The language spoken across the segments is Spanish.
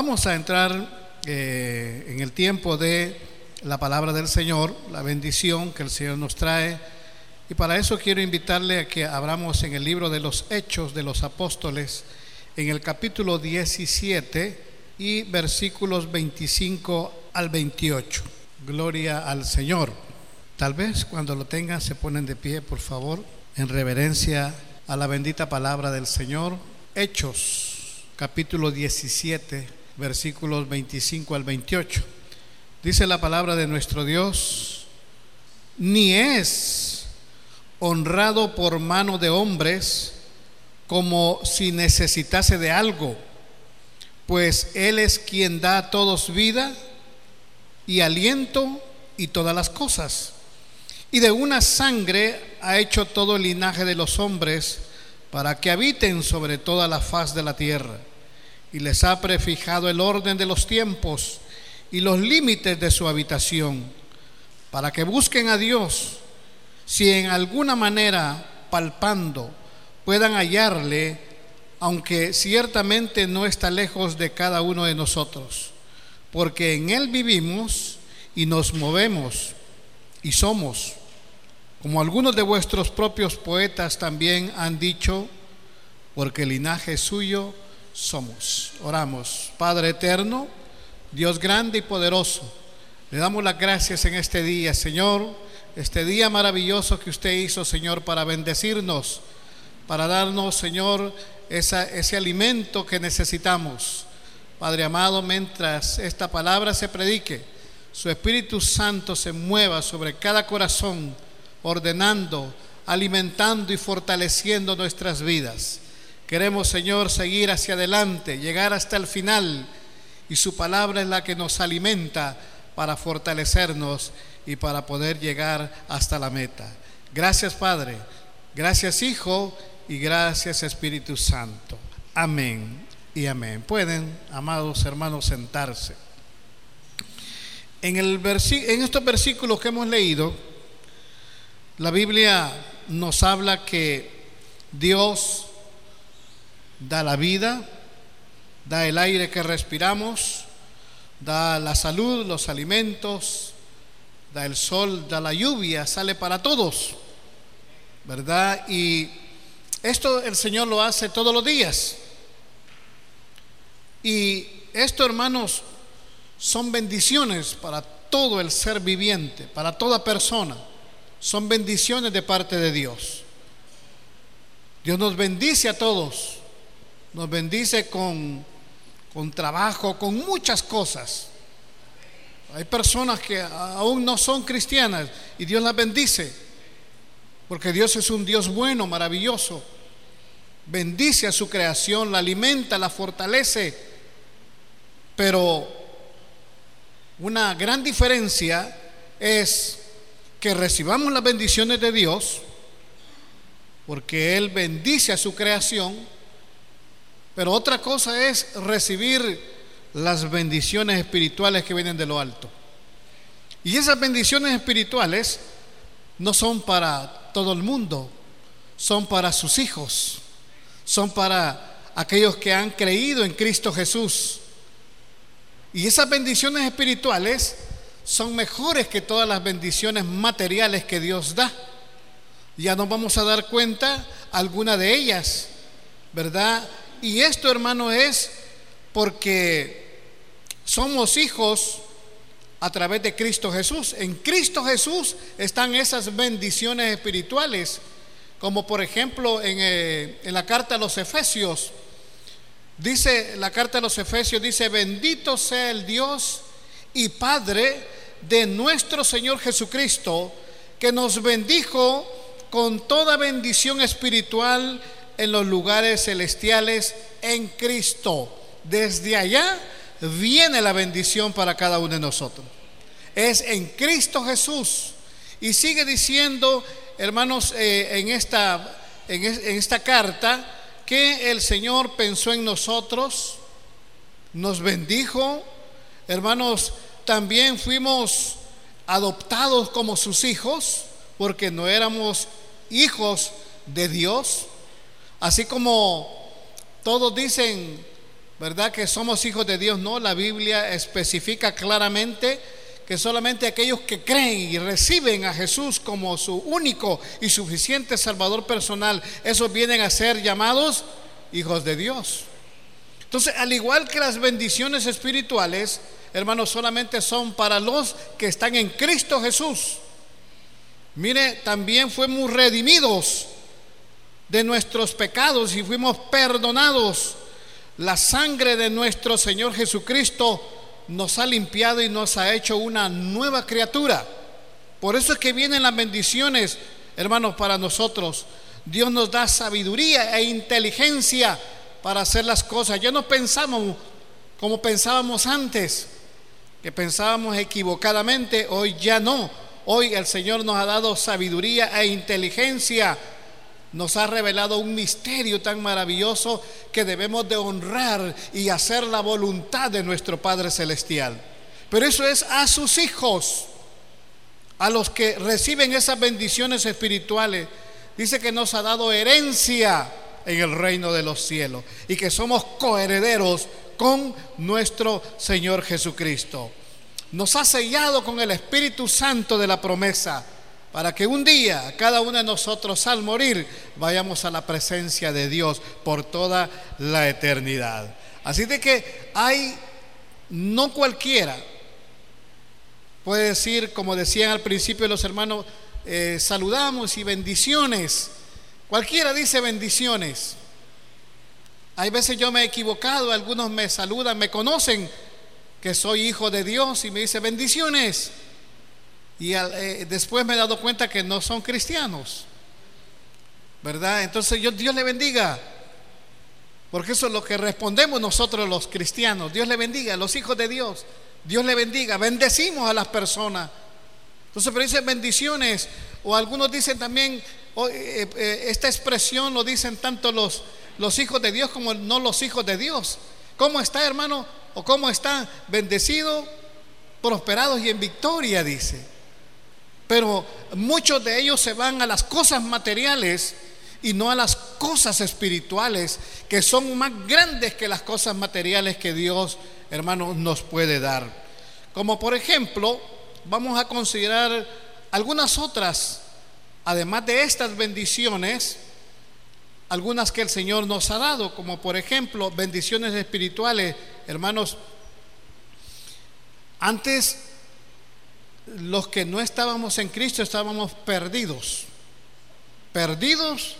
Vamos a entrar eh, en el tiempo de la palabra del Señor, la bendición que el Señor nos trae. Y para eso quiero invitarle a que abramos en el libro de los Hechos de los Apóstoles, en el capítulo 17 y versículos 25 al 28. Gloria al Señor. Tal vez cuando lo tengan se ponen de pie, por favor, en reverencia a la bendita palabra del Señor. Hechos, capítulo 17, versículos 25 al 28. Dice la palabra de nuestro Dios, ni es honrado por mano de hombres como si necesitase de algo, pues Él es quien da a todos vida y aliento y todas las cosas. Y de una sangre ha hecho todo el linaje de los hombres para que habiten sobre toda la faz de la tierra y les ha prefijado el orden de los tiempos y los límites de su habitación, para que busquen a Dios, si en alguna manera palpando puedan hallarle, aunque ciertamente no está lejos de cada uno de nosotros, porque en Él vivimos y nos movemos y somos, como algunos de vuestros propios poetas también han dicho, porque el linaje suyo somos. Oramos. Padre eterno, Dios grande y poderoso, le damos las gracias en este día, Señor, este día maravilloso que usted hizo, Señor, para bendecirnos, para darnos, Señor, ese alimento que necesitamos. Padre amado, mientras esta palabra se predique, su Espíritu Santo se mueva sobre cada corazón, ordenando, alimentando y fortaleciendo nuestras vidas. Queremos, Señor, seguir hacia adelante, llegar hasta el final. Y su palabra es la que nos alimenta para fortalecernos y para poder llegar hasta la meta. Gracias, Padre. Gracias, Hijo. Y gracias, Espíritu Santo. Amén y amén. Pueden, amados hermanos, sentarse. En, el en estos versículos que hemos leído, la Biblia nos habla que Dios da la vida, da el aire que respiramos, da la salud, los alimentos, da el sol, da la lluvia, sale para todos, ¿verdad? Y esto el Señor lo hace todos los días. Y esto, hermanos, son bendiciones para todo el ser viviente, para toda persona. Son bendiciones de parte de Dios. Dios nos bendice a todos nos bendice con, con trabajo, con muchas cosas. Hay personas que aún no son cristianas y Dios las bendice, porque Dios es un Dios bueno, maravilloso. Bendice a su creación, la alimenta, la fortalece, pero una gran diferencia es que recibamos las bendiciones de Dios, porque Él bendice a su creación, pero otra cosa es recibir las bendiciones espirituales que vienen de lo alto. Y esas bendiciones espirituales no son para todo el mundo, son para sus hijos, son para aquellos que han creído en Cristo Jesús. Y esas bendiciones espirituales son mejores que todas las bendiciones materiales que Dios da. Ya nos vamos a dar cuenta alguna de ellas, ¿verdad? Y esto, hermano, es porque somos hijos a través de Cristo Jesús. En Cristo Jesús están esas bendiciones espirituales, como por ejemplo en, eh, en, la carta a los Efesios. Dice la carta a los Efesios, dice, bendito sea el Dios y Padre de nuestro Señor Jesucristo, que nos bendijo con toda bendición espiritual en los lugares celestiales en Cristo. Desde allá viene la bendición para cada uno de nosotros. Es en Cristo Jesús. Y sigue diciendo, hermanos, eh, en, esta, en, en esta carta, que el Señor pensó en nosotros, nos bendijo. Hermanos, también fuimos adoptados como sus hijos, porque no éramos hijos de Dios, Así como todos dicen, ¿verdad? Que somos hijos de Dios. No, la Biblia especifica claramente que solamente aquellos que creen y reciben a Jesús como su único y suficiente Salvador personal, esos vienen a ser llamados hijos de Dios. Entonces, al igual que las bendiciones espirituales, hermanos, solamente son para los que están en Cristo Jesús. Mire, también fuimos redimidos de nuestros pecados y fuimos perdonados. La sangre de nuestro Señor Jesucristo nos ha limpiado y nos ha hecho una nueva criatura. Por eso es que vienen las bendiciones, hermanos, para nosotros. Dios nos da sabiduría e inteligencia para hacer las cosas. Ya no pensamos como pensábamos antes, que pensábamos equivocadamente, hoy ya no. Hoy el Señor nos ha dado sabiduría e inteligencia. Nos ha revelado un misterio tan maravilloso que debemos de honrar y hacer la voluntad de nuestro Padre Celestial. Pero eso es a sus hijos, a los que reciben esas bendiciones espirituales. Dice que nos ha dado herencia en el reino de los cielos y que somos coherederos con nuestro Señor Jesucristo. Nos ha sellado con el Espíritu Santo de la promesa para que un día cada uno de nosotros al morir vayamos a la presencia de Dios por toda la eternidad. Así de que hay, no cualquiera puede decir, como decían al principio los hermanos, eh, saludamos y bendiciones Cualquiera dice bendiciones. Hay veces yo me he equivocado, algunos me saludan, me conocen que soy hijo de Dios y me dice bendiciones. Y eh, después me he dado cuenta que no son cristianos. ¿Verdad? Entonces yo, Dios le bendiga. Porque eso es lo que respondemos nosotros los cristianos. Dios le bendiga, los hijos de Dios. Dios le bendiga. Bendecimos a las personas. Entonces, pero dicen bendiciones. O algunos dicen también eh, eh, esta expresión lo dicen tanto los, los hijos de Dios como no los hijos de Dios. ¿Cómo está, hermano? ¿O cómo está bendecido, prosperados y en victoria, dice? Pero muchos de ellos se van a las cosas materiales y no a las cosas espirituales, que son más grandes que las cosas materiales que Dios, hermano, nos puede dar. Como por ejemplo, vamos a considerar algunas otras además de estas bendiciones, algunas que el Señor nos ha dado, como por ejemplo bendiciones espirituales, hermanos, antes los que no estábamos en Cristo estábamos perdidos, perdidos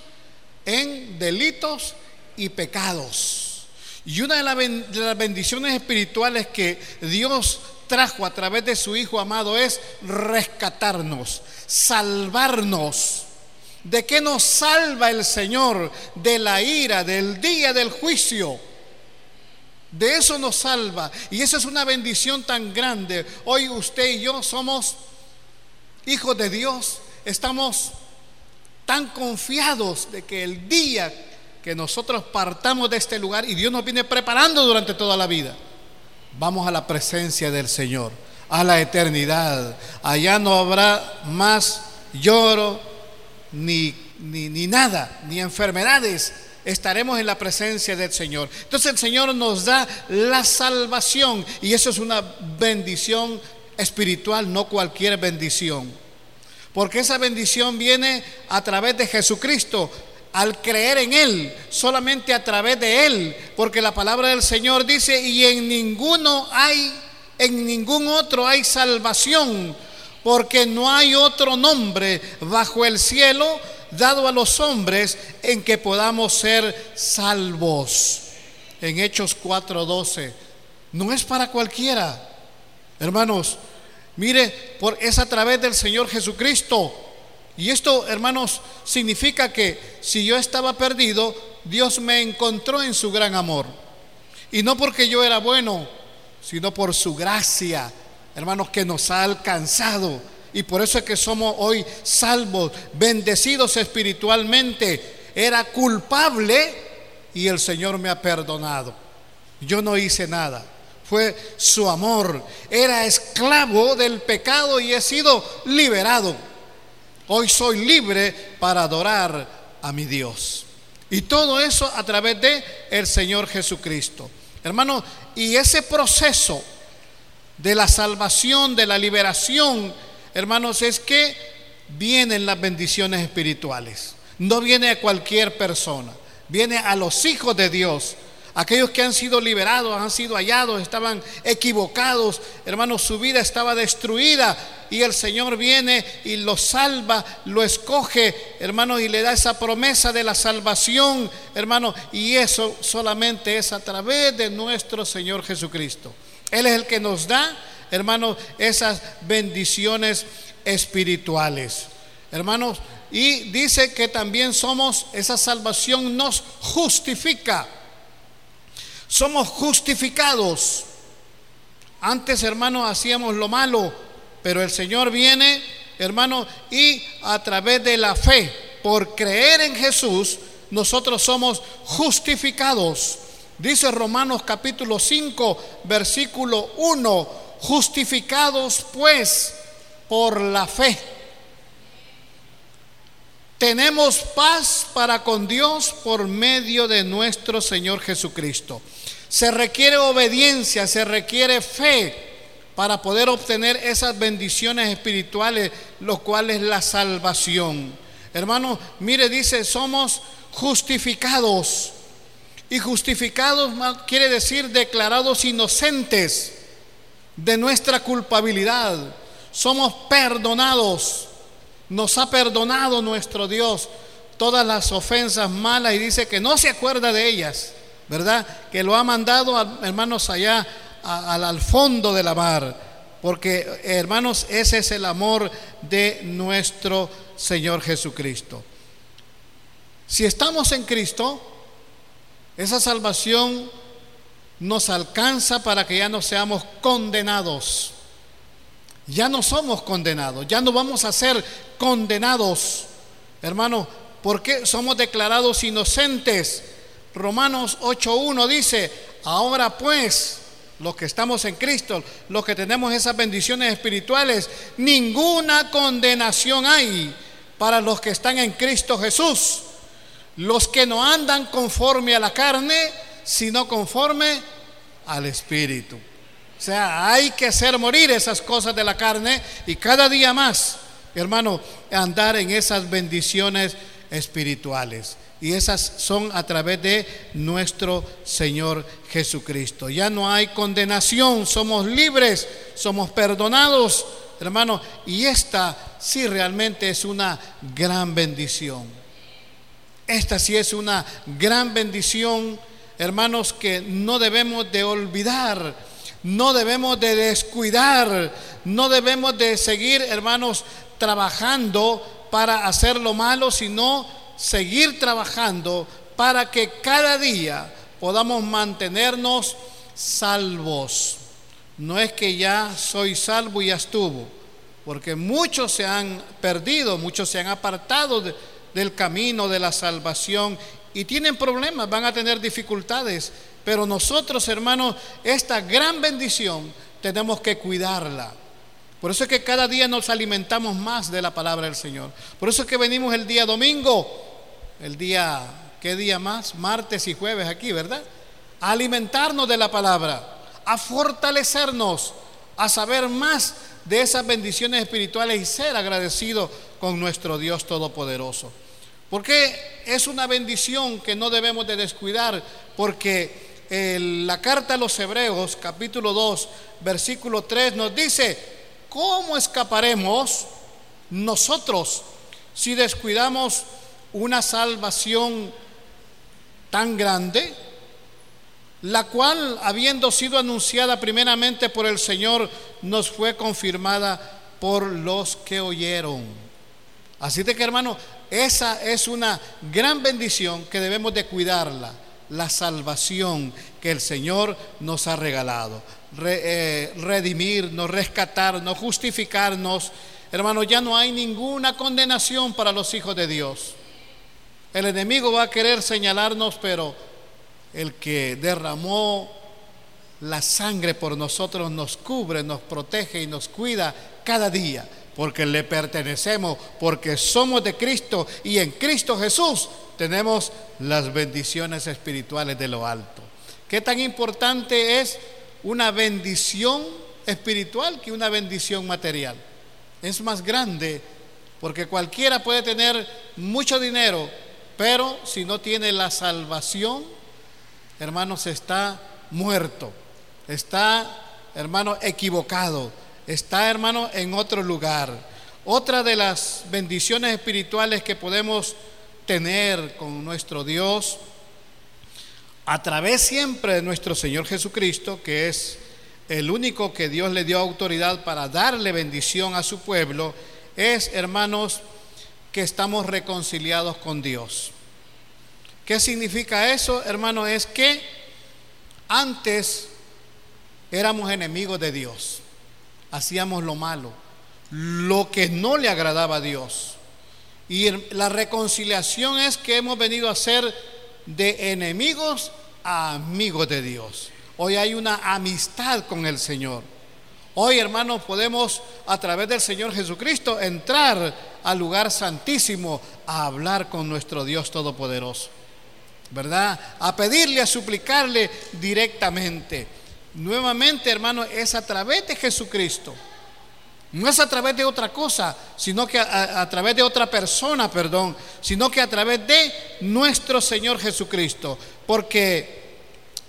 en delitos y pecados. Y una de, las bendiciones espirituales que Dios trajo a través de su Hijo amado es rescatarnos, salvarnos. ¿De qué nos salva el Señor? De la ira, del día del juicio. De eso nos salva. Y eso es una bendición tan grande. Hoy usted y yo somos hijos de Dios. Estamos tan confiados de que el día que nosotros partamos de este lugar y Dios nos viene preparando durante toda la vida vamos a la presencia del Señor, a la eternidad. Allá no habrá más lloro, ni, ni, nada, ni enfermedades. Estaremos en la presencia del Señor. Entonces el Señor nos da la salvación y eso es una bendición espiritual, no cualquier bendición. Porque esa bendición viene a través de Jesucristo, al creer en Él, solamente a través de Él, porque la palabra del Señor dice, y en ninguno hay, en ningún otro hay salvación, porque no hay otro nombre bajo el cielo dado a los hombres en que podamos ser salvos. En Hechos 4:12, no es para cualquiera. Hermanos, mire, por, es a través del Señor Jesucristo y esto, hermanos, significa que si yo estaba perdido, Dios me encontró en su gran amor. Y no porque yo era bueno, sino por su gracia, hermanos, que nos ha alcanzado. Y por eso es que somos hoy salvos, bendecidos espiritualmente. Era culpable y el Señor me ha perdonado. Yo no hice nada. Fue su amor. Era esclavo del pecado y he sido liberado. Hoy soy libre para adorar a mi Dios. Y todo eso a través de el Señor Jesucristo. Hermano, y ese proceso de la salvación, de la liberación, hermanos, es que vienen las bendiciones espirituales. No viene a cualquier persona, viene a los hijos de Dios Aquellos que han sido liberados, han sido hallados, estaban equivocados, hermanos, su vida estaba destruida y el Señor viene y lo salva, lo escoge, hermano, y le da esa promesa de la salvación, hermano, y eso solamente es a través de nuestro Señor Jesucristo. Él es el que nos da, hermanos, esas bendiciones espirituales. Hermanos, y dice que también somos, esa salvación nos justifica. Somos justificados. Antes, hermano, hacíamos lo malo, pero el Señor viene, hermano, y a través de la fe, por creer en Jesús, nosotros somos justificados. Dice Romanos capítulo 5, versículo 1, justificados pues por la fe. Tenemos paz para con Dios por medio de nuestro Señor Jesucristo. Se requiere obediencia, se requiere fe para poder obtener esas bendiciones espirituales, lo cual es la salvación. Hermano, mire, dice, somos justificados. Y justificados quiere decir declarados inocentes de nuestra culpabilidad. Somos perdonados. Nos ha perdonado nuestro Dios todas las ofensas malas y dice que no se acuerda de ellas. ¿verdad? Que lo ha mandado, hermanos, allá al fondo de la mar. Porque, hermanos, ese es el amor de nuestro Señor Jesucristo. Si estamos en Cristo, esa salvación nos alcanza para que ya no seamos condenados. Ya no somos condenados, ya no vamos a ser condenados. Hermano, porque somos declarados inocentes Romanos 8.1 dice, ahora pues, los que estamos en Cristo, los que tenemos esas bendiciones espirituales, ninguna condenación hay para los que están en Cristo Jesús, los que no andan conforme a la carne, sino conforme al Espíritu. O sea, hay que hacer morir esas cosas de la carne y cada día más, hermano, andar en esas bendiciones espirituales y esas son a través de nuestro Señor Jesucristo. Ya no hay condenación, somos libres, somos perdonados, hermano, y esta sí realmente es una gran bendición. Esta sí es una gran bendición, hermanos, que no debemos de olvidar, no debemos de descuidar, no debemos de seguir, hermanos, trabajando para hacer lo malo, sino seguir trabajando para que cada día podamos mantenernos salvos. No es que ya soy salvo y ya estuvo, porque muchos se han perdido, muchos se han apartado del camino de la salvación y tienen problemas, van a tener dificultades. Pero nosotros, hermanos, esta gran bendición tenemos que cuidarla. Por eso es que cada día nos alimentamos más de la palabra del Señor. Por eso es que venimos el día domingo el día, ¿qué día más? Martes y jueves aquí, ¿verdad? A alimentarnos de la palabra, a fortalecernos, a saber más de esas bendiciones espirituales y ser agradecido con nuestro Dios Todopoderoso. Porque es una bendición que no debemos de descuidar, porque la carta a los Hebreos, capítulo 2, versículo 3, nos dice, ¿cómo escaparemos nosotros si descuidamos una salvación tan grande, la cual, habiendo sido anunciada primeramente por el Señor, nos fue confirmada por los que oyeron. Así de que hermano, esa es una gran bendición que debemos de cuidarla, la salvación que el Señor nos ha regalado. Eh, redimirnos, rescatarnos, justificarnos. Hermano, ya no hay ninguna condenación para los hijos de Dios. El enemigo va a querer señalarnos, pero el que derramó la sangre por nosotros nos cubre, nos protege y nos cuida cada día, porque le pertenecemos, porque somos de Cristo y en Cristo Jesús tenemos las bendiciones espirituales de lo alto. ¿Qué tan importante es una bendición espiritual que una bendición material? Es más grande porque cualquiera puede tener mucho dinero, pero si no tiene la salvación, hermanos, está muerto, está, hermano, equivocado, está, hermano, en otro lugar. Otra de las bendiciones espirituales que podemos tener con nuestro Dios, a través siempre de nuestro Señor Jesucristo, que es el único que Dios le dio autoridad para darle bendición a su pueblo, es, hermanos, que estamos reconciliados con Dios. ¿Qué significa eso, hermano? Es que antes éramos enemigos de Dios, hacíamos lo malo, lo que no le agradaba a Dios. Y la reconciliación es que hemos venido a ser de enemigos a amigos de Dios. Hoy hay una amistad con el Señor. Hoy, hermanos, podemos a través del Señor Jesucristo entrar al lugar santísimo a hablar con nuestro Dios Todopoderoso. ¿Verdad? A pedirle, a suplicarle directamente. Nuevamente, hermano, es a través de Jesucristo. No es a través de otra cosa, sino que a, través de otra persona, perdón, sino que a través de nuestro Señor Jesucristo. Porque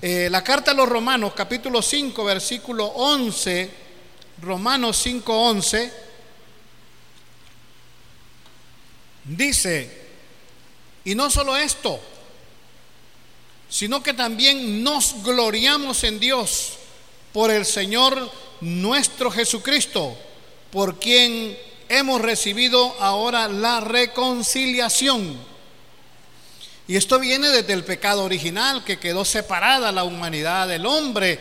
eh, la carta a los Romanos, capítulo 5, versículo 11, Romanos 5, 11, dice, y no solo esto, sino que también nos gloriamos en Dios por el Señor nuestro Jesucristo por quien hemos recibido ahora la reconciliación. Y esto viene desde el pecado original que quedó separada la humanidad del hombre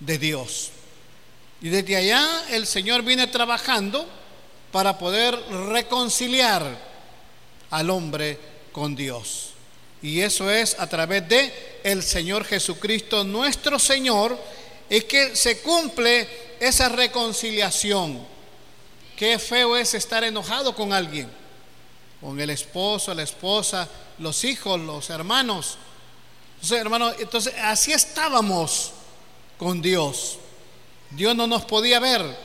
de Dios. Y desde allá el Señor viene trabajando para poder reconciliar al hombre con Dios. Y eso es a través de el Señor Jesucristo, nuestro Señor, es que se cumple esa reconciliación. Qué feo es estar enojado con alguien, con el esposo, la esposa, los hijos, los hermanos. Entonces, hermano, entonces así estábamos con Dios. Dios no nos podía ver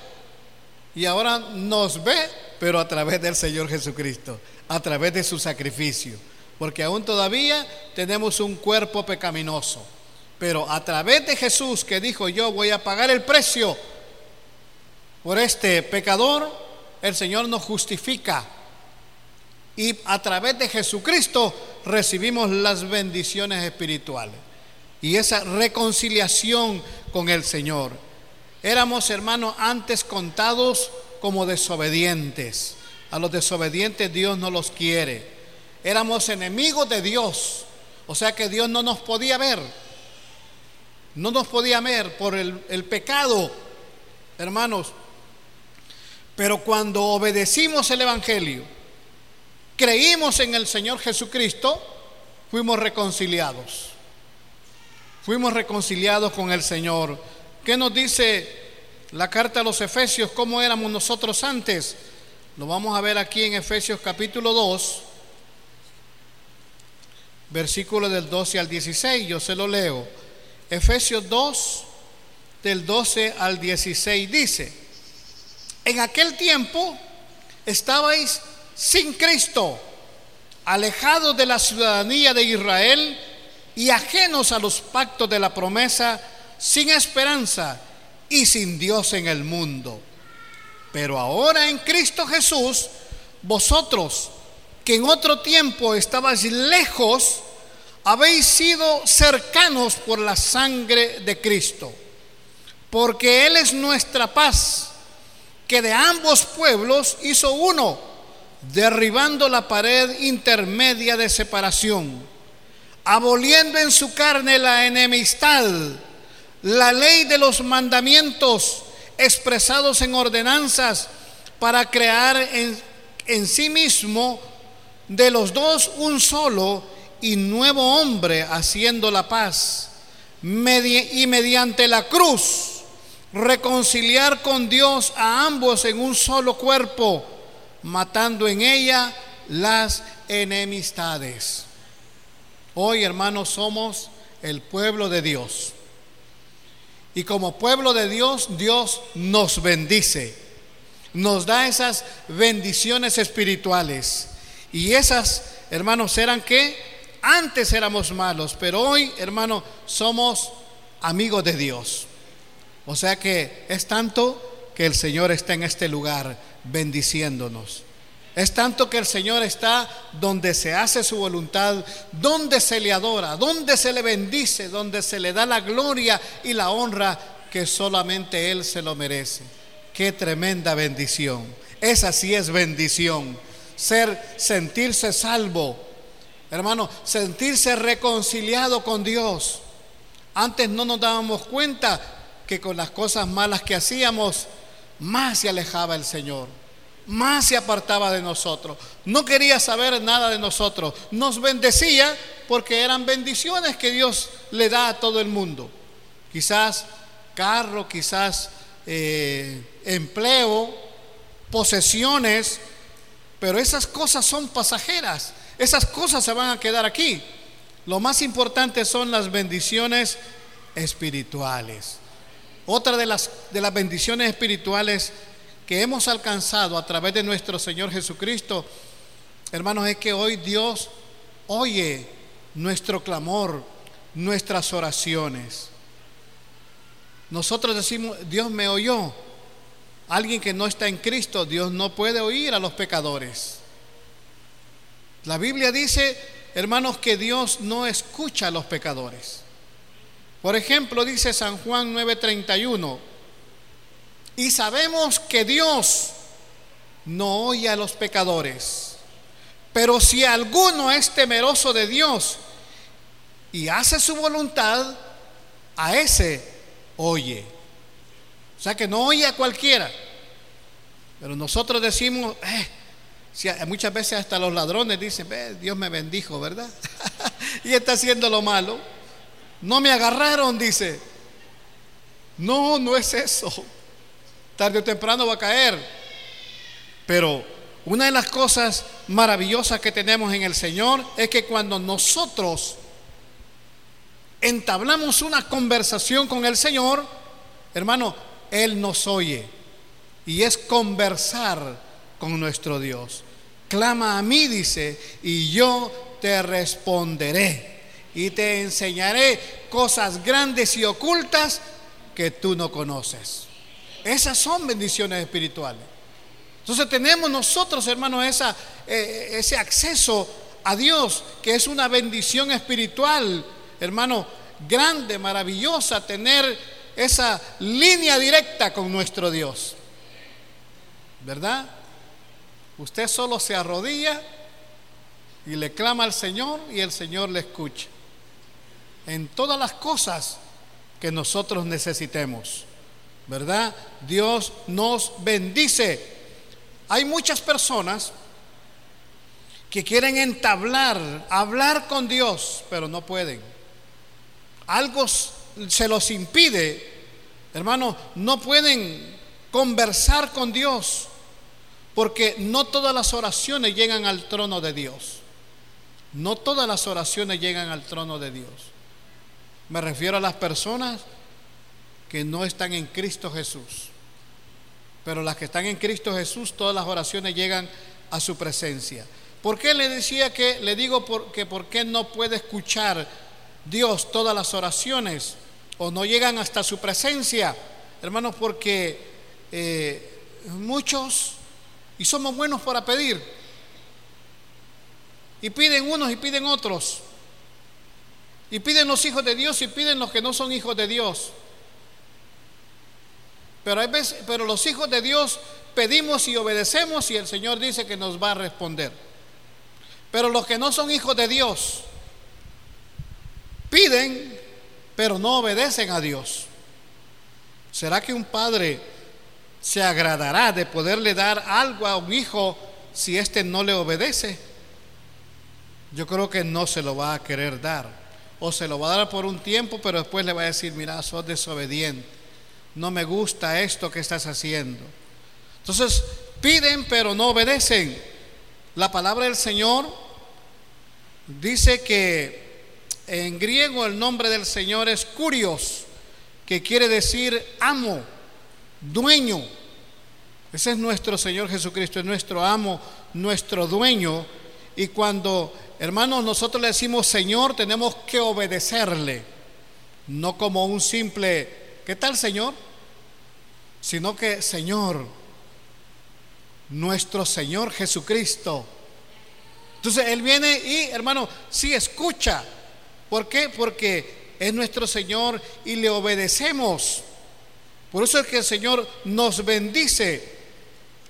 y ahora nos ve, pero a través del Señor Jesucristo, a través de su sacrificio, porque aún todavía tenemos un cuerpo pecaminoso. Pero a través de Jesús que dijo, yo voy a pagar el precio por este pecador, el Señor nos justifica. Y a través de Jesucristo recibimos las bendiciones espirituales. Y esa reconciliación con el Señor. Éramos hermanos antes contados como desobedientes. A los desobedientes Dios no los quiere. Éramos enemigos de Dios. O sea que Dios no nos podía ver. No nos podía ver por el, pecado, hermanos. Pero cuando obedecimos el Evangelio, creímos en el Señor Jesucristo, fuimos reconciliados. Fuimos reconciliados con el Señor. ¿Qué nos dice la carta a los Efesios? ¿Cómo éramos nosotros antes? Lo vamos a ver aquí en Efesios capítulo 2, versículo del 12 al 16. Yo se lo leo. Efesios 2, del 12 al 16 dice. En aquel tiempo estabais sin Cristo, alejados de la ciudadanía de Israel y ajenos a los pactos de la promesa, sin esperanza y sin Dios en el mundo. Pero ahora en Cristo Jesús, vosotros que en otro tiempo estabais lejos, habéis sido cercanos por la sangre de Cristo, porque Él es nuestra paz que de ambos pueblos hizo uno, derribando la pared intermedia de separación, aboliendo en su carne la enemistad, la ley de los mandamientos expresados en ordenanzas para crear en, en sí mismo de los dos un solo y nuevo hombre haciendo la paz y mediante la cruz reconciliar con Dios a ambos en un solo cuerpo, matando en ella las enemistades. Hoy, hermanos, somos el pueblo de Dios. Y como pueblo de Dios, Dios nos bendice, nos da esas bendiciones espirituales. Y esas, hermanos, eran que antes éramos malos, pero hoy, hermanos, somos amigos de Dios. O sea que es tanto que el Señor está en este lugar bendiciéndonos. Es tanto que el Señor está donde se hace su voluntad, donde se le adora, donde se le bendice, donde se le da la gloria y la honra que solamente Él se lo merece. Qué tremenda bendición. Esa sí es bendición. Ser, sentirse salvo. Hermano, sentirse reconciliado con Dios. Antes no nos dábamos cuenta que con las cosas malas que hacíamos, más se alejaba el Señor más se apartaba de nosotros. No quería saber nada de nosotros. Nos bendecía porque eran bendiciones que Dios le da a todo el mundo. Quizás carro, quizás eh, empleo, posesiones, pero esas cosas son pasajeras. Esas cosas se van a quedar aquí. Lo más importante son las bendiciones espirituales. Otra de las, de las bendiciones espirituales que hemos alcanzado a través de nuestro Señor Jesucristo, hermanos, es que hoy Dios oye nuestro clamor, nuestras oraciones. Nosotros decimos, Dios me oyó. Alguien que no está en Cristo, Dios no puede oír a los pecadores. La Biblia dice, hermanos, que Dios no escucha a los pecadores. Por ejemplo, dice San Juan 9:31, y sabemos que Dios no oye a los pecadores. Pero si alguno es temeroso de Dios y hace su voluntad, a ese oye. Sea que no oye a cualquiera. Pero nosotros decimos, eh, muchas veces hasta los ladrones dicen, Dios me bendijo, ¿verdad? y está haciendo lo malo. No me agarraron, dice. No, no es eso tarde o temprano va a caer. Pero una de las cosas maravillosas que tenemos en el Señor es que cuando nosotros entablamos una conversación con el Señor, hermano, Él nos oye. Y es conversar con nuestro Dios. Clama a mí, dice, y yo te responderé. Y te enseñaré cosas grandes y ocultas que tú no conoces. Esas son bendiciones espirituales. Entonces tenemos nosotros, hermanos, esa, eh, ese acceso a Dios, que es una bendición espiritual, hermano, grande, maravillosa, tener esa línea directa con nuestro Dios. ¿Verdad? Usted solo se arrodilla y le clama al Señor y el Señor le escucha. En todas las cosas que nosotros necesitemos. ¿verdad? Dios nos bendice. Hay muchas personas que quieren entablar, hablar con Dios, pero no pueden. Algo se los impide, hermano, no pueden conversar con Dios, porque no todas las oraciones llegan al trono de Dios. No todas las oraciones llegan al trono de Dios. Me refiero a las personas que no están en Cristo Jesús. Pero las que están en Cristo Jesús, todas las oraciones llegan a su presencia. ¿Por qué le decía que, le digo que por qué no puede escuchar Dios todas las oraciones o no llegan hasta su presencia? Hermanos, porque eh, muchos, y somos buenos para pedir, y piden unos y piden otros, y piden los hijos de Dios y piden los que no son hijos de Dios. Pero, hay veces, pero los hijos de Dios pedimos y obedecemos y el Señor dice que nos va a responder. Pero los que no son hijos de Dios piden, pero no obedecen a Dios. ¿Será que un padre se agradará de poderle dar algo a un hijo si éste no le obedece? Yo creo que no se lo va a querer dar. O se lo va a dar por un tiempo, pero después le va a decir, mira, sos desobediente no me gusta esto que estás haciendo. Entonces, piden pero no obedecen. La palabra del Señor dice que En griego el nombre del Señor es Curios, que quiere decir amo, dueño. Ese es nuestro Señor Jesucristo, es nuestro amo, nuestro dueño. Y cuando, hermanos, nosotros le decimos Señor, tenemos que obedecerle, no como un simple, ¿qué tal Señor? Sino que Señor, nuestro Señor Jesucristo. Entonces Él viene y, hermano, sí escucha. ¿Por qué? Porque es nuestro Señor y le obedecemos. Por eso es que el Señor nos bendice.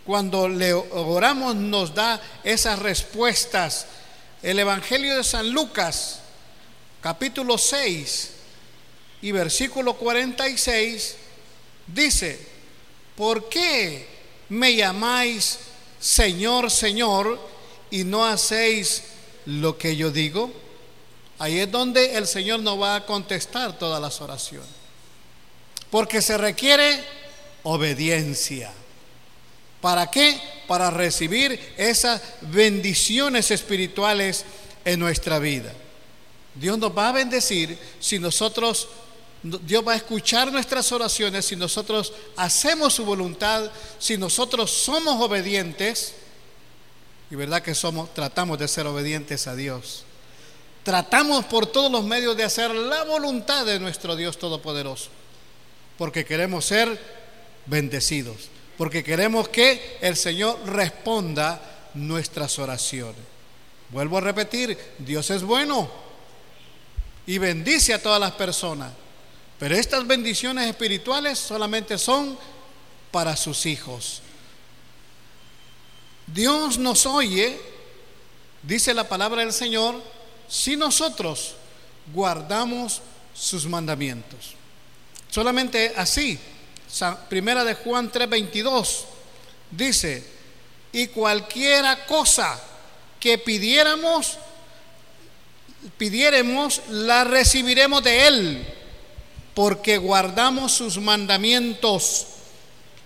Cuando le oramos nos da esas respuestas. El Evangelio de San Lucas, capítulo 6 y versículo 46, dice, ¿por qué me llamáis Señor, Señor y no hacéis lo que yo digo? Ahí es donde el Señor no va a contestar todas las oraciones. Porque se requiere obediencia. ¿Para qué? Para recibir esas bendiciones espirituales en nuestra vida. Dios nos va a bendecir si nosotros Dios va a escuchar nuestras oraciones si nosotros hacemos su voluntad, si nosotros somos obedientes, y verdad que somos, tratamos de ser obedientes a Dios. Tratamos por todos los medios de hacer la voluntad de nuestro Dios Todopoderoso, porque queremos ser bendecidos, porque queremos que el Señor responda nuestras oraciones. Vuelvo a repetir, Dios es bueno y bendice a todas las personas. Pero estas bendiciones espirituales solamente son para sus hijos. Dios nos oye, dice la palabra del Señor, si nosotros guardamos sus mandamientos. Solamente así, primera de Juan 3:22 dice, y cualquiera cosa que pidiéramos, pidiéramos, la recibiremos de Él porque guardamos sus mandamientos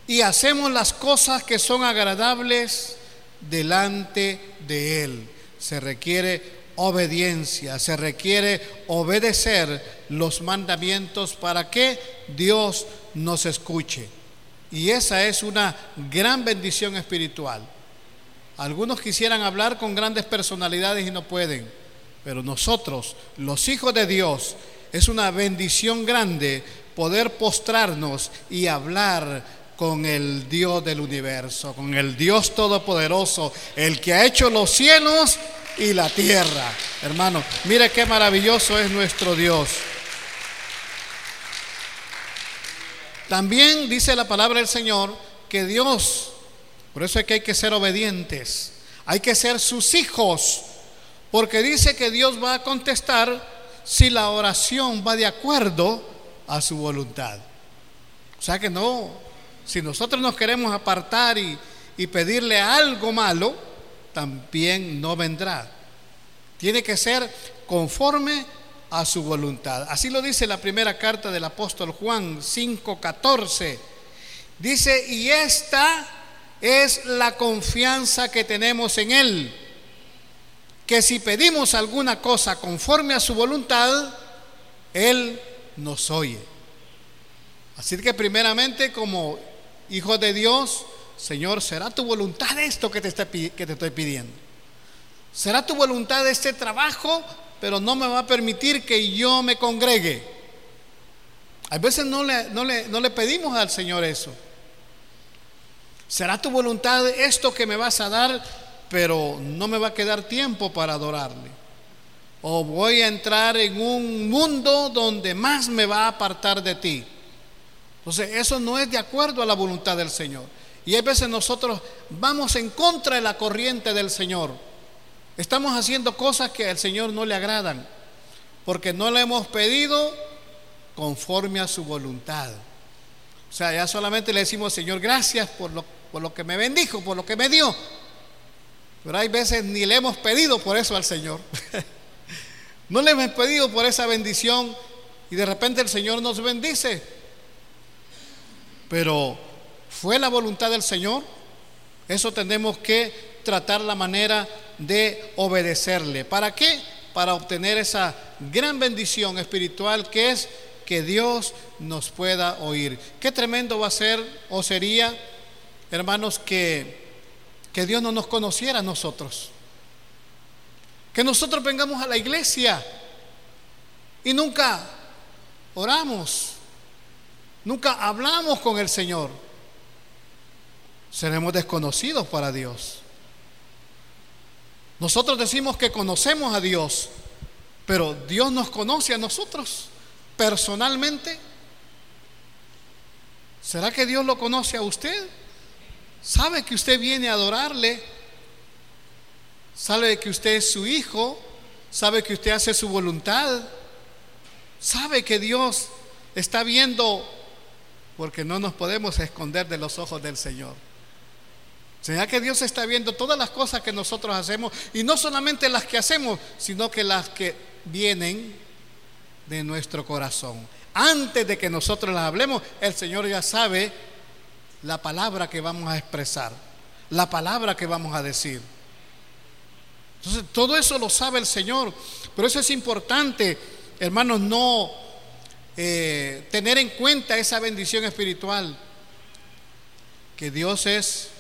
y hacemos las cosas que son agradables delante de Él. Se requiere obediencia, se requiere obedecer los mandamientos para que Dios nos escuche. Y esa es una gran bendición espiritual. Algunos quisieran hablar con grandes personalidades y no pueden, pero nosotros, los hijos de Dios, es una bendición grande poder postrarnos y hablar con el Dios del universo, con el Dios todopoderoso, el que ha hecho los cielos y la tierra. Hermano, mire qué maravilloso es nuestro Dios. También dice la palabra del Señor que Dios, por eso es que hay que ser obedientes, hay que ser sus hijos, porque dice que Dios va a contestar si la oración va de acuerdo a su voluntad. O sea que no, si nosotros nos queremos apartar y, pedirle algo malo, también no vendrá. Tiene que ser conforme a su voluntad. Así lo dice la primera carta del apóstol Juan 5:14. Dice, y esta es la confianza que tenemos en Él que si pedimos alguna cosa conforme a su voluntad, Él nos oye. Así que primeramente como hijo de Dios, Señor, ¿será tu voluntad esto que te, que te estoy pidiendo? ¿Será tu voluntad este trabajo, pero no me va a permitir que yo me congregue? A veces no le, no le, no le pedimos al Señor eso. ¿Será tu voluntad esto que me vas a dar, pero no me va a quedar tiempo para adorarle. O voy a entrar en un mundo donde más me va a apartar de ti. Entonces, eso no es de acuerdo a la voluntad del Señor. Y a veces nosotros vamos en contra de la corriente del Señor. Estamos haciendo cosas que al Señor no le agradan, porque no le hemos pedido conforme a su voluntad. O sea, ya solamente le decimos, Señor, gracias por lo, por lo que me bendijo, por lo que me dio. Pero hay veces ni le hemos pedido por eso al Señor. no le hemos pedido por esa bendición y de repente el Señor nos bendice. Pero fue la voluntad del Señor. Eso tenemos que tratar la manera de obedecerle. ¿Para qué? para obtener esa gran bendición espiritual que es que Dios nos pueda oír. Qué tremendo va a ser o sería, hermanos, que, que Dios no nos conociera a nosotros. Que nosotros vengamos a la iglesia y nunca oramos, nunca hablamos con el Señor. Seremos desconocidos para Dios. Nosotros decimos que conocemos a Dios, pero Dios nos conoce a nosotros personalmente. ¿Será que Dios lo conoce a usted? ¿Sabe que usted viene a adorarle? ¿Sabe que usted es su hijo? ¿Sabe que usted hace su voluntad? ¿Sabe que Dios está viendo? Porque no nos podemos esconder de los ojos del Señor. ¿Será que Dios está viendo todas las cosas que nosotros hacemos y no solamente las que hacemos, sino que las que vienen de nuestro corazón? Antes de que nosotros las hablemos, el Señor ya sabe la palabra que vamos a expresar, la palabra que vamos a decir. Entonces, todo eso lo sabe el Señor. Pero eso es importante, hermanos, no eh, tener en cuenta esa bendición espiritual. Que Dios es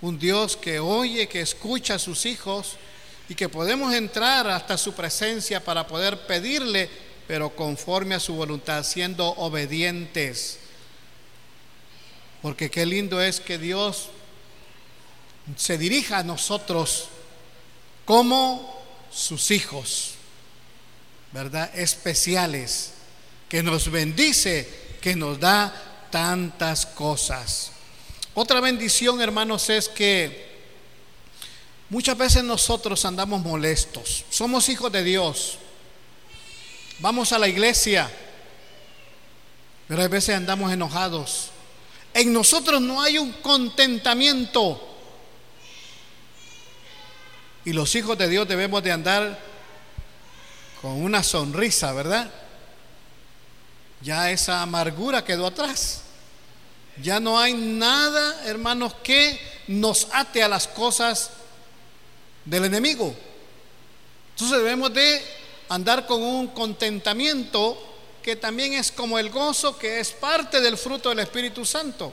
un Dios que oye, que escucha a sus hijos y que podemos entrar hasta su presencia para poder pedirle, pero conforme a su voluntad, siendo obedientes. Porque qué lindo es que Dios se dirija a nosotros como sus hijos, ¿verdad? Especiales, que nos bendice, que nos da tantas cosas. Otra bendición, hermanos, es que muchas veces nosotros andamos molestos. Somos hijos de Dios. Vamos a la iglesia, pero a veces andamos enojados. En nosotros no hay un contentamiento. Y los hijos de Dios debemos de andar con una sonrisa, ¿verdad? Ya esa amargura quedó atrás. Ya no hay nada, hermanos, que nos ate a las cosas del enemigo. Entonces debemos de andar con un contentamiento que también es como el gozo, que es parte del fruto del Espíritu Santo.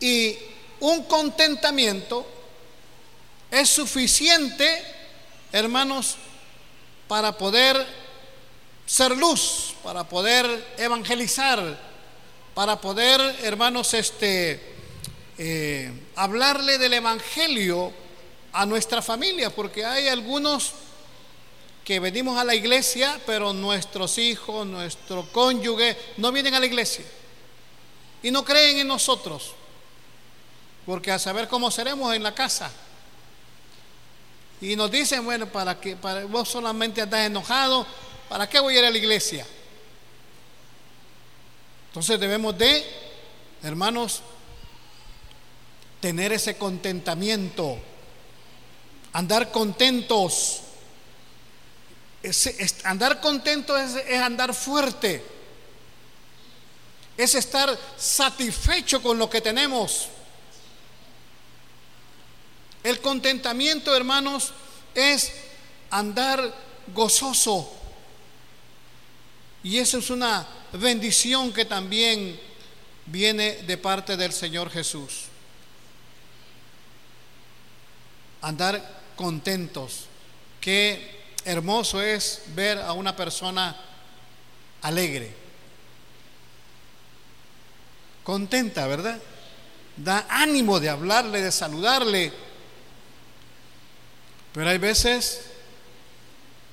Y un contentamiento es suficiente, hermanos, para poder ser luz, para poder evangelizar, para poder, hermanos, este, eh, hablarle del Evangelio a nuestra familia, porque hay algunos que venimos a la iglesia, pero nuestros hijos, nuestro cónyuge, no vienen a la iglesia y no creen en nosotros, porque a saber cómo seremos en la casa. Y nos dicen, bueno, para que para, vos solamente andás enojado, ¿para qué voy a ir a la iglesia? Entonces debemos de, hermanos, tener ese contentamiento, andar contentos. andar contento es, es andar fuerte, es estar satisfecho con lo que tenemos. El contentamiento, hermanos, es andar gozoso. Y eso es una bendición que también viene de parte del Señor Jesús. Andar contentos. Qué hermoso es ver a una persona alegre. Contenta, ¿verdad? Da ánimo de hablarle, de saludarle. Pero hay veces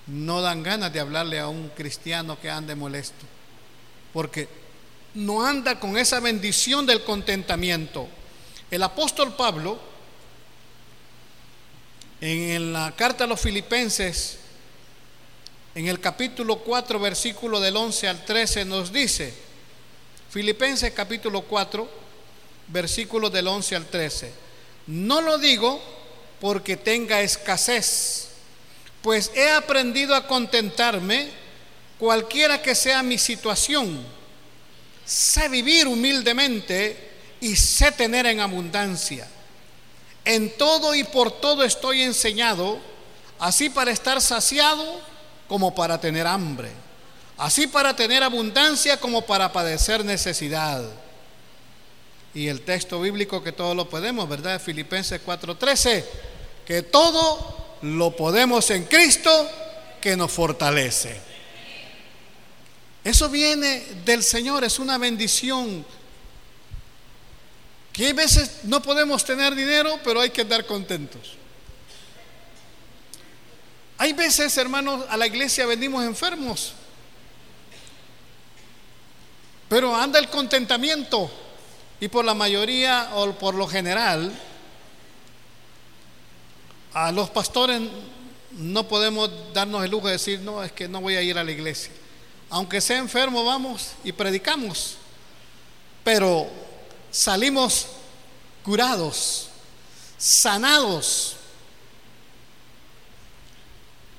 no dan ganas de hablarle a un cristiano que ande molesto porque no anda con esa bendición del contentamiento. El apóstol Pablo, en la carta a los filipenses, en el capítulo 4, versículo del 11 al 13, nos dice, Filipenses capítulo 4, versículo del 11 al 13, no lo digo porque tenga escasez, pues he aprendido a contentarme cualquiera que sea mi situación, sé vivir humildemente y sé tener en abundancia. En todo y por todo estoy enseñado, así para estar saciado como para tener hambre, así para tener abundancia como para padecer necesidad. Y el texto bíblico que todo lo podemos, ¿verdad? Filipenses 4:13, que todo lo podemos en Cristo que nos fortalece. Eso viene del Señor, es una bendición. Que hay veces no podemos tener dinero, pero hay que estar contentos. Hay veces, hermanos, a la iglesia venimos enfermos, pero anda el contentamiento y por la mayoría o por lo general, a los pastores no podemos darnos el lujo de decir, no, es que no voy a ir a la iglesia. Aunque sea enfermo, vamos y predicamos. Pero salimos curados, sanados.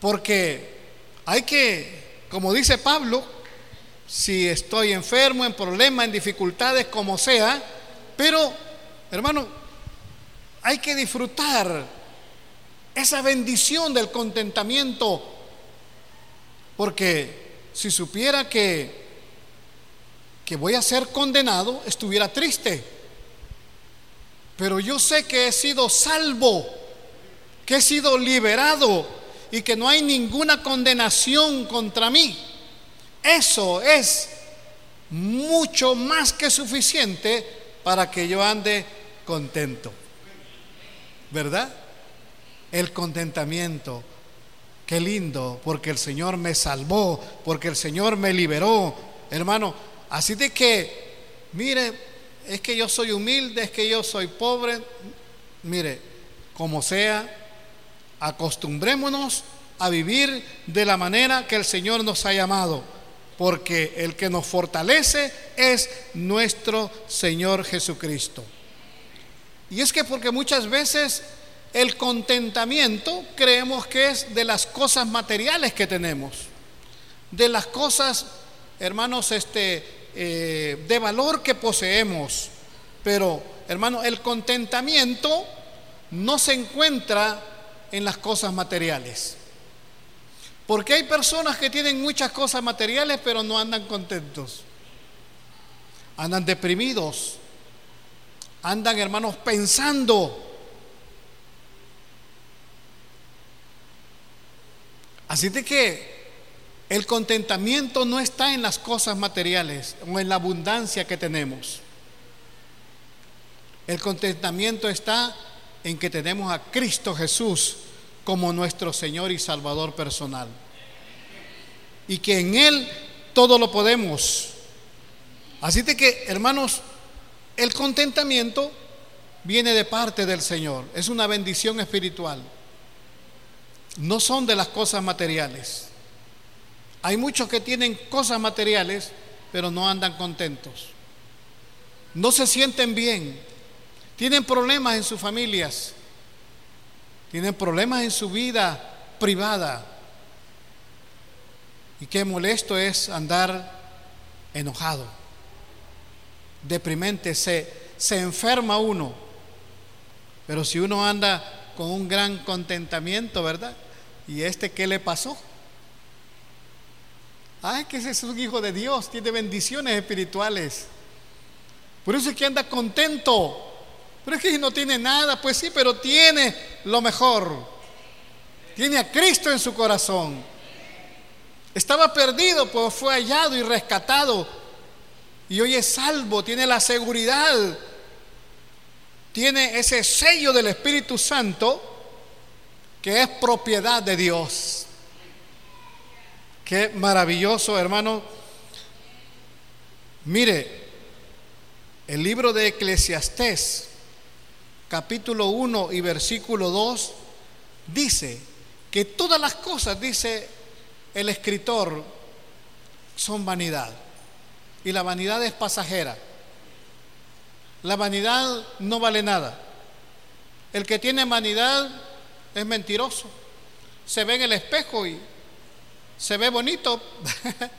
Porque hay que, como dice Pablo, si estoy enfermo, en problemas, en dificultades, como sea, pero, hermano, hay que disfrutar esa bendición del contentamiento, porque si supiera que, que voy a ser condenado, estuviera triste. Pero yo sé que he sido salvo, que he sido liberado y que no hay ninguna condenación contra mí. Eso es mucho más que suficiente para que yo ande contento. ¿Verdad? El contentamiento. Qué lindo, porque el Señor me salvó, porque el Señor me liberó. Hermano, así de que, mire, es que yo soy humilde, es que yo soy pobre. Mire, como sea, acostumbrémonos a vivir de la manera que el Señor nos ha llamado porque el que nos fortalece es nuestro Señor Jesucristo. Y es que porque muchas veces el contentamiento creemos que es de las cosas materiales que tenemos, de las cosas, hermanos, este, eh, de valor que poseemos. Pero, hermano, el contentamiento no se encuentra en las cosas materiales. Porque hay personas que tienen muchas cosas materiales pero no andan contentos. Andan deprimidos. Andan, hermanos, pensando. Así de que el contentamiento no está en las cosas materiales o en la abundancia que tenemos. El contentamiento está en que tenemos a Cristo Jesús como nuestro Señor y Salvador personal. Y que en Él todo lo podemos. Así que, hermanos, el contentamiento viene de parte del Señor. Es una bendición espiritual. No son de las cosas materiales. Hay muchos que tienen cosas materiales, pero no andan contentos. No se sienten bien. Tienen problemas en sus familias tienen problemas en su vida privada. Y qué molesto es andar enojado, deprimente, se, se enferma uno. Pero si uno anda con un gran contentamiento, ¿verdad? ¿Y este qué le pasó? Ay, que ese es un hijo de Dios, tiene bendiciones espirituales. Por eso es que anda contento. Pero es que no tiene nada, pues sí, pero tiene lo mejor. Tiene a Cristo en su corazón. Estaba perdido, pues fue hallado y rescatado. Y hoy es salvo, tiene la seguridad, tiene ese sello del Espíritu Santo que es propiedad de Dios. Qué maravilloso, hermano. Mire, el libro de Eclesiastés capítulo 1 y versículo 2 dice que todas las cosas, dice el escritor, son vanidad. Y la vanidad es pasajera. La vanidad no vale nada. El que tiene vanidad es mentiroso. Se ve en el espejo y se ve bonito.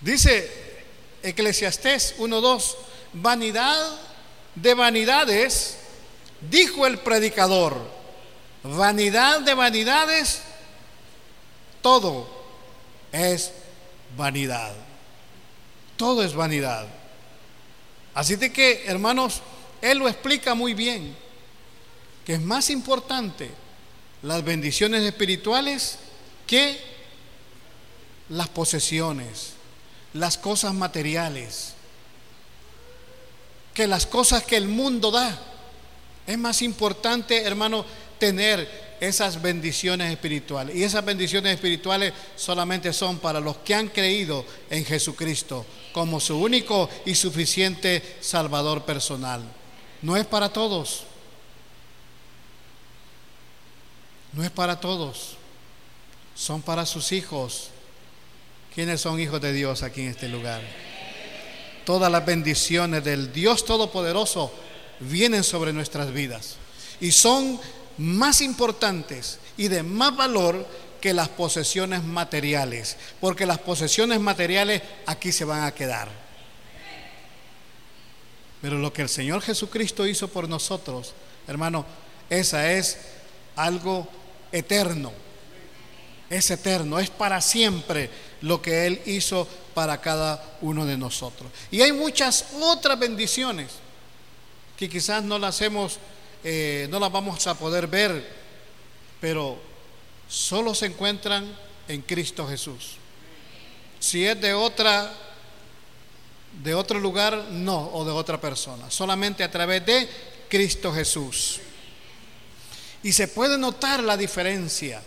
Dice Eclesiastés 1.2, vanidad de vanidades, dijo el predicador, vanidad de vanidades, todo es vanidad. Todo es vanidad. Así de que, hermanos, Él lo explica muy bien, es más importante las bendiciones espirituales que las posesiones, las cosas materiales, que las cosas que el mundo da. Es más importante, hermano, tener esas bendiciones espirituales. Y esas bendiciones espirituales solamente son para los que han creído en Jesucristo como su único y suficiente Salvador personal. No es para todos. No es para todos. Son para sus hijos. ¿Quiénes son hijos de Dios aquí en este lugar? Todas las bendiciones del Dios Todopoderoso vienen sobre nuestras vidas y son más importantes y de más valor que las posesiones materiales, porque las posesiones materiales aquí se van a quedar. Pero lo que el Señor Jesucristo hizo por nosotros, hermano, esa es algo eterno. Es eterno, es para siempre lo que Él hizo para cada uno de nosotros. Y hay muchas otras bendiciones que quizás no las hemos, eh, no las vamos a poder ver, pero solo se encuentran en Cristo Jesús. Si es de otra de otro lugar, no, o de otra persona, solamente a través de Cristo Jesús. Y se puede notar la diferencia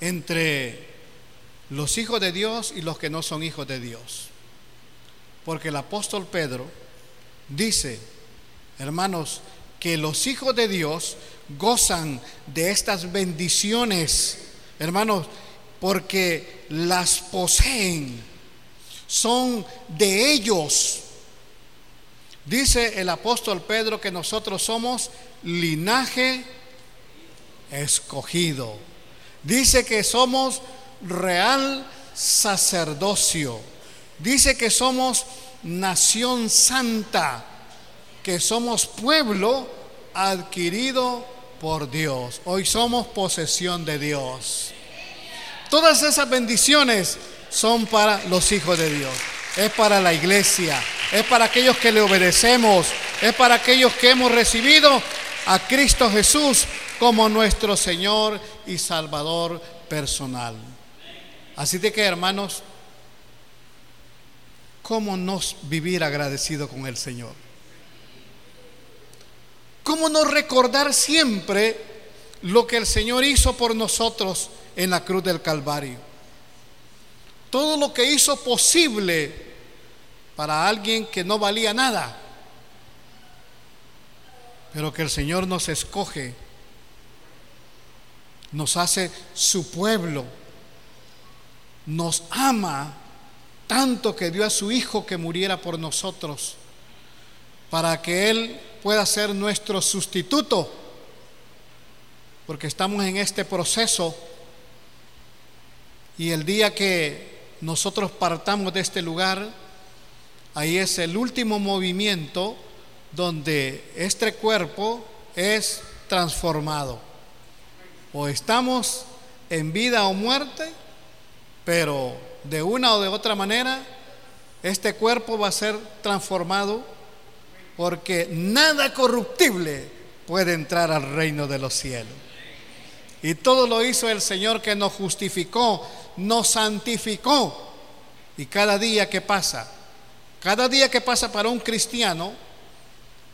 entre los hijos de Dios y los que no son hijos de Dios. Porque el apóstol Pedro dice, hermanos, que los hijos de Dios gozan de estas bendiciones, hermanos, porque las poseen, son de ellos. Dice el apóstol Pedro que nosotros somos linaje escogido. Dice que somos real sacerdocio. Dice que somos nación santa, que somos pueblo adquirido por Dios. Hoy somos posesión de Dios. Todas esas bendiciones son para los hijos de Dios. Es para la iglesia. Es para aquellos que le obedecemos. Es para aquellos que hemos recibido a Cristo Jesús como nuestro Señor y Salvador personal. Así de que, hermanos, ¿cómo nos vivir agradecido con el Señor? ¿Cómo no recordar siempre lo que el Señor hizo por nosotros en la cruz del Calvario? Todo lo que hizo posible para alguien que no valía nada, pero que el Señor nos escoge, nos hace su pueblo nos ama tanto que dio a su Hijo que muriera por nosotros, para que Él pueda ser nuestro sustituto, porque estamos en este proceso y el día que nosotros partamos de este lugar, ahí es el último movimiento donde este cuerpo es transformado. O estamos en vida o muerte, pero de una o de otra manera, este cuerpo va a ser transformado porque nada corruptible puede entrar al reino de los cielos. Y todo lo hizo el Señor que nos justificó, nos santificó. Y cada día que pasa, cada día que pasa para un cristiano,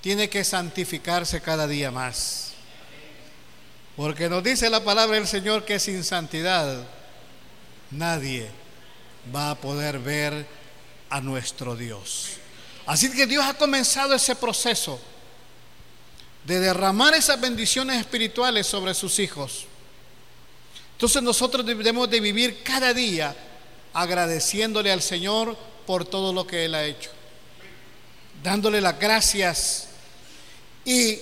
tiene que santificarse cada día más. Porque nos dice la palabra del Señor que sin santidad nadie va a poder ver a nuestro Dios. Así que Dios ha comenzado ese proceso de derramar esas bendiciones espirituales sobre sus hijos. Entonces nosotros debemos de vivir cada día agradeciéndole al Señor por todo lo que Él ha hecho, dándole las gracias y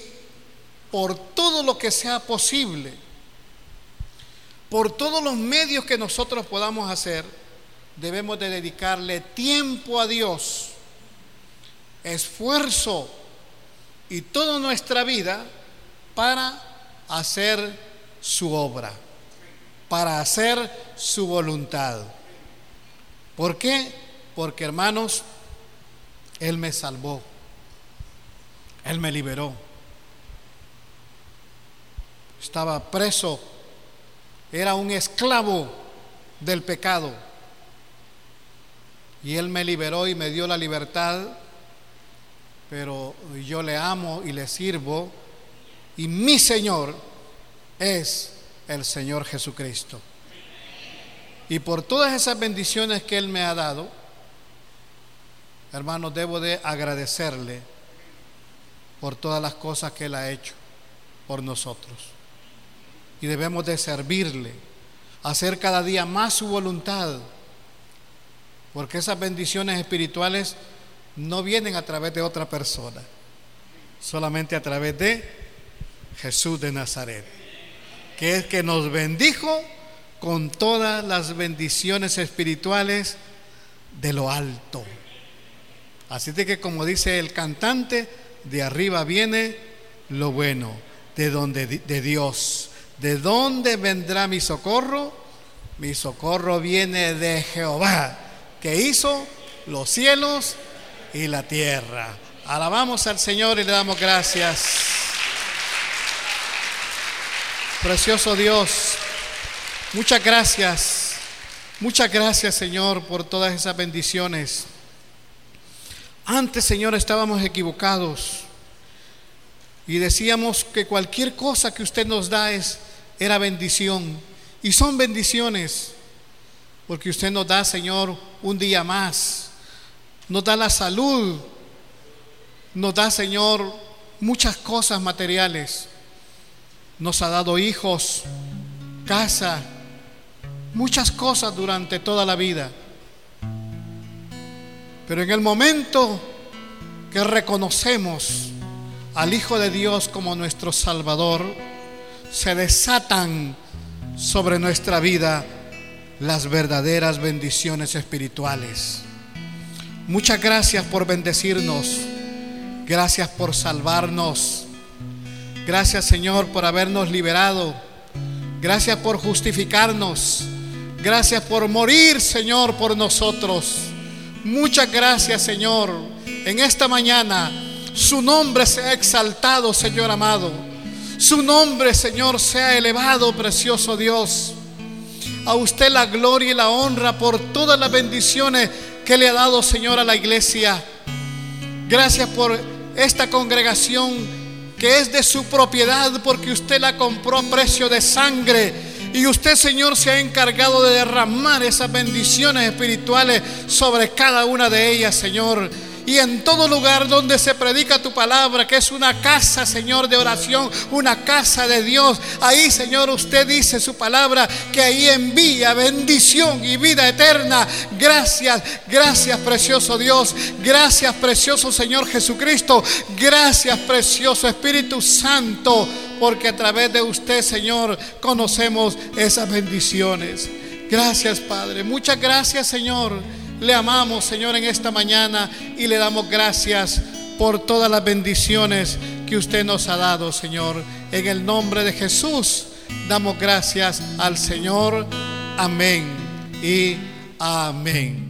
por todo lo que sea posible por todos los medios que nosotros podamos hacer, debemos de dedicarle tiempo a Dios, esfuerzo y toda nuestra vida para hacer su obra, para hacer su voluntad. ¿Por qué? Porque hermanos, Él me salvó, Él me liberó. Estaba preso, era un esclavo del pecado. Y Él me liberó y me dio la libertad, pero yo le amo y le sirvo. Y mi Señor es el Señor Jesucristo. Y por todas esas bendiciones que Él me ha dado, hermanos, debo de agradecerle por todas las cosas que Él ha hecho por nosotros. Y debemos de servirle, hacer cada día más su voluntad porque esas bendiciones espirituales no vienen a través de otra persona, solamente a través de Jesús de Nazaret, que es que nos bendijo con todas las bendiciones espirituales de lo alto. Así de que como dice el cantante, de arriba viene lo bueno, de donde de Dios. ¿De dónde vendrá mi socorro? Mi socorro viene de Jehová que hizo los cielos y la tierra. Alabamos al Señor y le damos gracias. Precioso Dios, muchas gracias, muchas gracias Señor por todas esas bendiciones. Antes Señor estábamos equivocados y decíamos que cualquier cosa que usted nos da es, era bendición y son bendiciones porque usted nos da, Señor, un día más. Nos da la salud. Nos da, Señor, muchas cosas materiales. Nos ha dado hijos, casa, muchas cosas durante toda la vida. Pero en el momento que reconocemos al Hijo de Dios como nuestro Salvador, se desatan sobre nuestra vida las verdaderas bendiciones espirituales. Muchas gracias por bendecirnos. Gracias por salvarnos. Gracias Señor por habernos liberado. Gracias por justificarnos. Gracias por morir Señor por nosotros. Muchas gracias Señor. En esta mañana su nombre sea exaltado Señor amado. Su nombre Señor sea elevado, precioso Dios. A usted la gloria y la honra por todas las bendiciones que le ha dado, Señor, a la iglesia. Gracias por esta congregación que es de su propiedad porque usted la compró a precio de sangre. Y usted, Señor, se ha encargado de derramar esas bendiciones espirituales sobre cada una de ellas, Señor y en todo lugar donde se predica tu palabra, que es una casa, Señor, de oración, una casa de Dios. Ahí, Señor, usted dice su palabra, que ahí envía bendición y vida eterna. Gracias, gracias, precioso Dios. Gracias, precioso Señor Jesucristo. Gracias, precioso Espíritu Santo, porque a través de usted, Señor, conocemos esas bendiciones. Gracias, Padre. Muchas gracias, Señor. Le amamos, Señor, en esta mañana y le damos gracias por todas las bendiciones que usted nos ha dado, Señor. En el nombre de Jesús, damos gracias al Señor. Amén y amén.